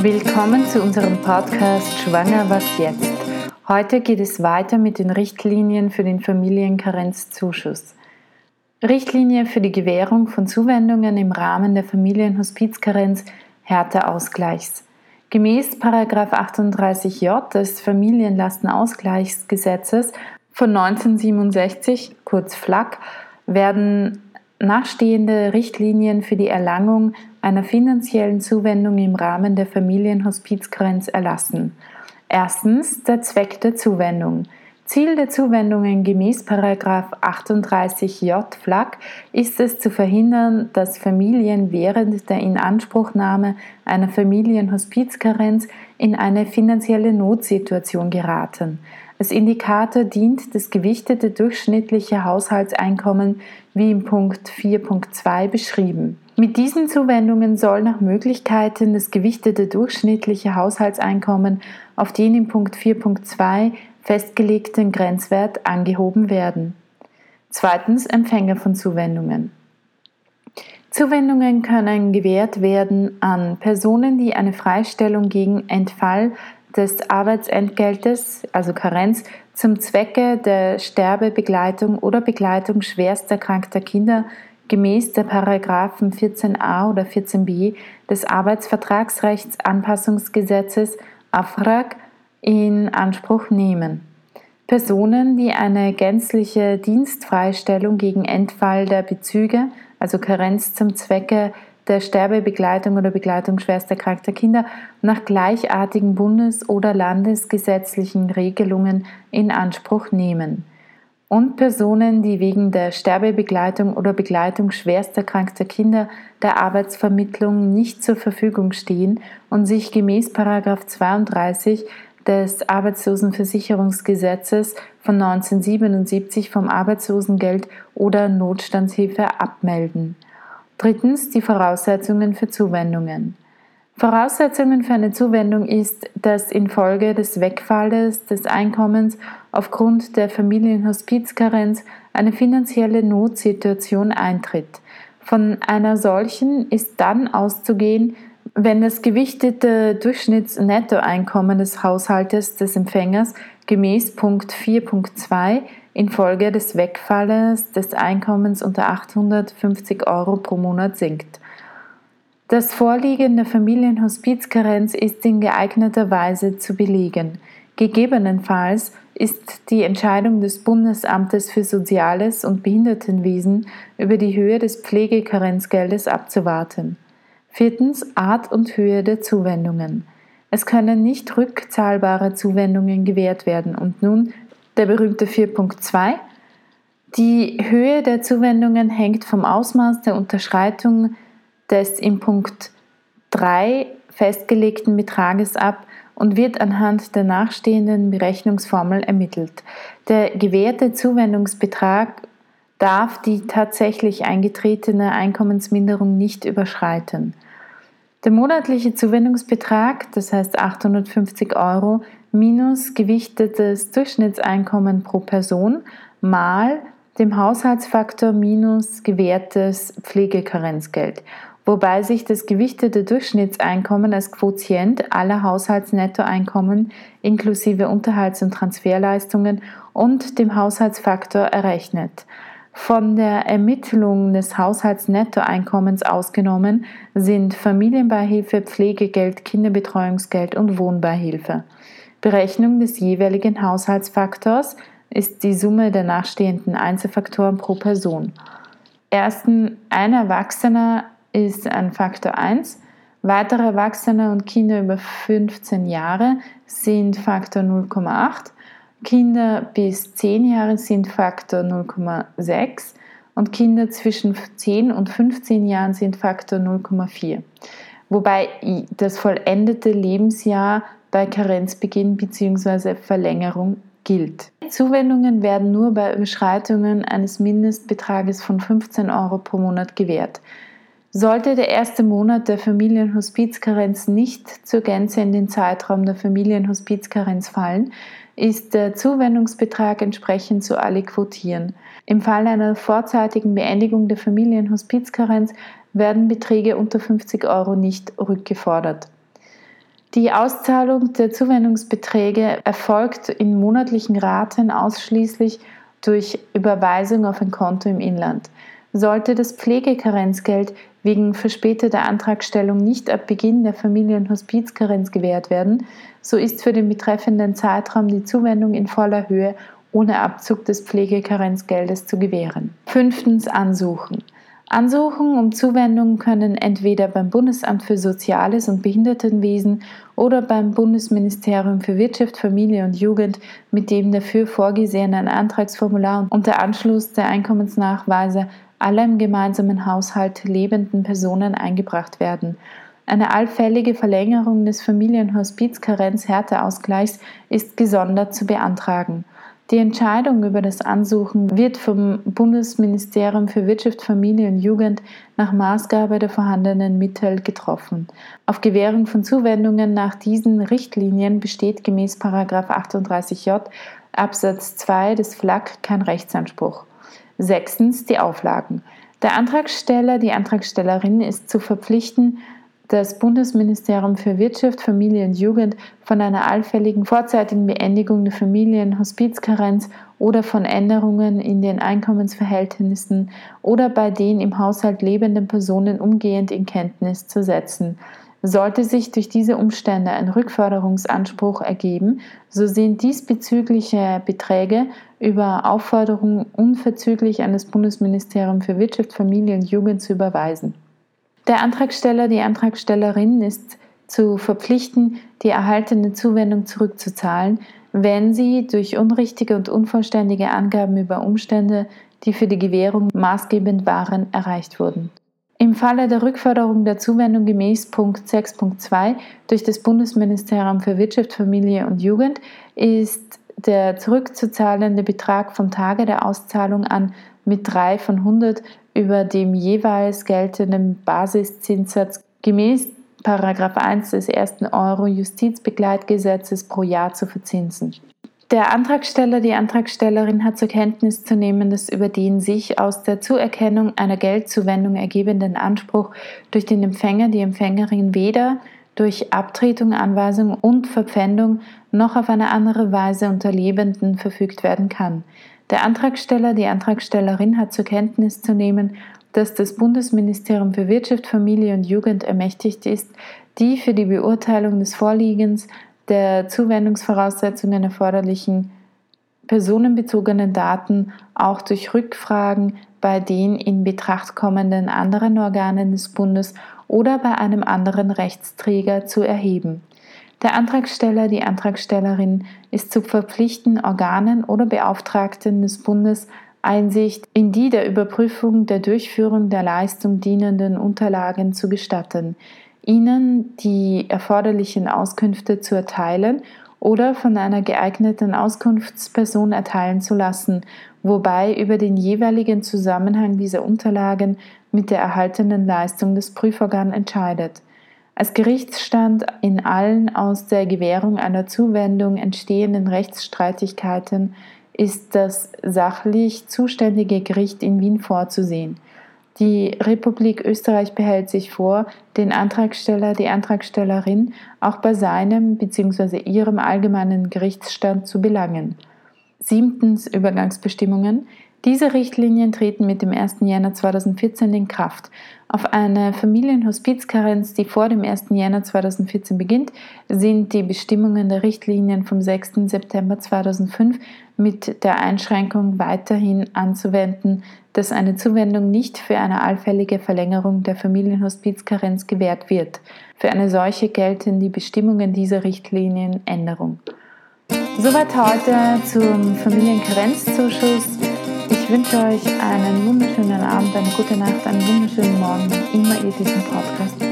Willkommen zu unserem Podcast Schwanger was jetzt. Heute geht es weiter mit den Richtlinien für den Familienkarenzzuschuss. Richtlinie für die Gewährung von Zuwendungen im Rahmen der Familienhospizkarenz Härteausgleichs. Gemäß 38j des Familienlastenausgleichsgesetzes von 1967, kurz FLAG, werden nachstehende Richtlinien für die Erlangung einer finanziellen Zuwendung im Rahmen der Familienhospizgrenz erlassen. Erstens der Zweck der Zuwendung. Ziel der Zuwendungen gemäß 38j FLAG ist es zu verhindern, dass Familien während der Inanspruchnahme einer Familienhospizkarenz in eine finanzielle Notsituation geraten. Als Indikator dient das gewichtete durchschnittliche Haushaltseinkommen wie im Punkt 4.2 beschrieben. Mit diesen Zuwendungen soll nach Möglichkeiten das gewichtete durchschnittliche Haushaltseinkommen auf den im Punkt 4.2 festgelegten Grenzwert angehoben werden. Zweitens Empfänger von Zuwendungen. Zuwendungen können gewährt werden an Personen, die eine Freistellung gegen Entfall des Arbeitsentgeltes, also Karenz, zum Zwecke der Sterbebegleitung oder Begleitung schwerst erkrankter Kinder gemäß der Paragraphen 14a oder 14b des Arbeitsvertragsrechtsanpassungsgesetzes AFRAG in Anspruch nehmen. Personen, die eine gänzliche Dienstfreistellung gegen Entfall der Bezüge, also Karenz zum Zwecke der Sterbebegleitung oder Begleitung schwerster erkrankter Kinder nach gleichartigen bundes- oder landesgesetzlichen Regelungen in Anspruch nehmen. Und Personen, die wegen der Sterbebegleitung oder Begleitung schwerster erkrankter Kinder der Arbeitsvermittlung nicht zur Verfügung stehen und sich gemäß 32 des Arbeitslosenversicherungsgesetzes von 1977 vom Arbeitslosengeld oder Notstandshilfe abmelden. Drittens die Voraussetzungen für Zuwendungen. Voraussetzungen für eine Zuwendung ist, dass infolge des Wegfalles des Einkommens aufgrund der Familienhospizkarenz eine finanzielle Notsituation eintritt. Von einer solchen ist dann auszugehen, wenn das gewichtete Durchschnittsnettoeinkommen des Haushaltes des Empfängers gemäß Punkt 4.2 infolge des Wegfalles des Einkommens unter 850 Euro pro Monat sinkt. Das Vorliegen der Familienhospizkarenz ist in geeigneter Weise zu belegen. Gegebenenfalls ist die Entscheidung des Bundesamtes für Soziales und Behindertenwesen über die Höhe des Pflegekarenzgeldes abzuwarten. Viertens Art und Höhe der Zuwendungen. Es können nicht rückzahlbare Zuwendungen gewährt werden. Und nun der berühmte 4.2. Die Höhe der Zuwendungen hängt vom Ausmaß der Unterschreitung des im Punkt 3 festgelegten Betrages ab und wird anhand der nachstehenden Berechnungsformel ermittelt. Der gewährte Zuwendungsbetrag darf die tatsächlich eingetretene Einkommensminderung nicht überschreiten. Der monatliche Zuwendungsbetrag, das heißt 850 Euro, minus gewichtetes Durchschnittseinkommen pro Person mal dem Haushaltsfaktor minus gewährtes Pflegekarenzgeld, wobei sich das gewichtete Durchschnittseinkommen als Quotient aller Haushaltsnettoeinkommen inklusive Unterhalts- und Transferleistungen und dem Haushaltsfaktor errechnet. Von der Ermittlung des Haushaltsnettoeinkommens ausgenommen sind Familienbeihilfe, Pflegegeld, Kinderbetreuungsgeld und Wohnbeihilfe. Berechnung des jeweiligen Haushaltsfaktors ist die Summe der nachstehenden Einzelfaktoren pro Person. Ersten, ein Erwachsener ist ein Faktor 1, weitere Erwachsene und Kinder über 15 Jahre sind Faktor 0,8, Kinder bis 10 Jahre sind Faktor 0,6 und Kinder zwischen 10 und 15 Jahren sind Faktor 0,4. Wobei das vollendete Lebensjahr bei Karenzbeginn bzw. Verlängerung gilt. Zuwendungen werden nur bei Überschreitungen eines Mindestbetrages von 15 Euro pro Monat gewährt. Sollte der erste Monat der Familienhospizkarenz nicht zur Gänze in den Zeitraum der Familienhospizkarenz fallen, ist der Zuwendungsbetrag entsprechend zu aliquotieren. Im Fall einer vorzeitigen Beendigung der Familienhospizkarenz werden Beträge unter 50 Euro nicht rückgefordert. Die Auszahlung der Zuwendungsbeträge erfolgt in monatlichen Raten ausschließlich durch Überweisung auf ein Konto im Inland. Sollte das Pflegekarenzgeld wegen verspäteter Antragstellung nicht ab Beginn der Familienhospizkarenz gewährt werden, so ist für den betreffenden Zeitraum die Zuwendung in voller Höhe ohne Abzug des Pflegekarenzgeldes zu gewähren. Fünftens Ansuchen. Ansuchen um Zuwendung können entweder beim Bundesamt für Soziales und Behindertenwesen oder beim Bundesministerium für Wirtschaft, Familie und Jugend mit dem dafür vorgesehenen Antragsformular und der Anschluss der Einkommensnachweise aller im gemeinsamen Haushalt lebenden Personen eingebracht werden. Eine allfällige Verlängerung des Familienhospizkarenz-Härteausgleichs ist gesondert zu beantragen. Die Entscheidung über das Ansuchen wird vom Bundesministerium für Wirtschaft, Familie und Jugend nach Maßgabe der vorhandenen Mittel getroffen. Auf Gewährung von Zuwendungen nach diesen Richtlinien besteht gemäß 38j Absatz 2 des FLAG kein Rechtsanspruch. Sechstens die Auflagen. Der Antragsteller, die Antragstellerin ist zu verpflichten, das Bundesministerium für Wirtschaft, Familie und Jugend von einer allfälligen vorzeitigen Beendigung der Familienhospizkarenz oder von Änderungen in den Einkommensverhältnissen oder bei den im Haushalt lebenden Personen umgehend in Kenntnis zu setzen. Sollte sich durch diese Umstände ein Rückforderungsanspruch ergeben, so sind diesbezügliche Beträge über Aufforderung unverzüglich an das Bundesministerium für Wirtschaft, Familie und Jugend zu überweisen. Der Antragsteller, die Antragstellerin ist zu verpflichten, die erhaltene Zuwendung zurückzuzahlen, wenn sie durch unrichtige und unvollständige Angaben über Umstände, die für die Gewährung maßgebend waren, erreicht wurden. Im Falle der Rückforderung der Zuwendung gemäß Punkt 6.2 durch das Bundesministerium für Wirtschaft, Familie und Jugend ist der zurückzuzahlende Betrag vom Tage der Auszahlung an mit 3 von 100 über dem jeweils geltenden Basiszinssatz gemäß 1 des 1. Euro-Justizbegleitgesetzes pro Jahr zu verzinsen. Der Antragsteller, die Antragstellerin hat zur Kenntnis zu nehmen, dass über den sich aus der Zuerkennung einer Geldzuwendung ergebenden Anspruch durch den Empfänger, die Empfängerin weder durch Abtretung, Anweisung und Verpfändung noch auf eine andere Weise unter Lebenden verfügt werden kann. Der Antragsteller, die Antragstellerin hat zur Kenntnis zu nehmen, dass das Bundesministerium für Wirtschaft, Familie und Jugend ermächtigt ist, die für die Beurteilung des Vorliegens der Zuwendungsvoraussetzungen erforderlichen personenbezogenen Daten auch durch Rückfragen bei den in Betracht kommenden anderen Organen des Bundes oder bei einem anderen Rechtsträger zu erheben. Der Antragsteller, die Antragstellerin ist zu verpflichten, Organen oder Beauftragten des Bundes Einsicht in die der Überprüfung der Durchführung der Leistung dienenden Unterlagen zu gestatten, ihnen die erforderlichen Auskünfte zu erteilen oder von einer geeigneten Auskunftsperson erteilen zu lassen, wobei über den jeweiligen Zusammenhang dieser Unterlagen mit der erhaltenen Leistung des Prüforgan entscheidet. Als Gerichtsstand in allen aus der Gewährung einer Zuwendung entstehenden Rechtsstreitigkeiten ist das sachlich zuständige Gericht in Wien vorzusehen. Die Republik Österreich behält sich vor, den Antragsteller, die Antragstellerin auch bei seinem bzw. ihrem allgemeinen Gerichtsstand zu belangen. Siebtens Übergangsbestimmungen. Diese Richtlinien treten mit dem 1. Jänner 2014 in Kraft. Auf eine Familienhospizkarenz, die vor dem 1. Jänner 2014 beginnt, sind die Bestimmungen der Richtlinien vom 6. September 2005 mit der Einschränkung weiterhin anzuwenden, dass eine Zuwendung nicht für eine allfällige Verlängerung der Familienhospizkarenz gewährt wird. Für eine solche gelten die Bestimmungen dieser Richtlinien Änderung. Soweit heute zum Familienkarenzzuschuss. Ich wünsche euch einen wunderschönen Abend, eine gute Nacht, einen wunderschönen Morgen, wann immer ihr diesen Podcast.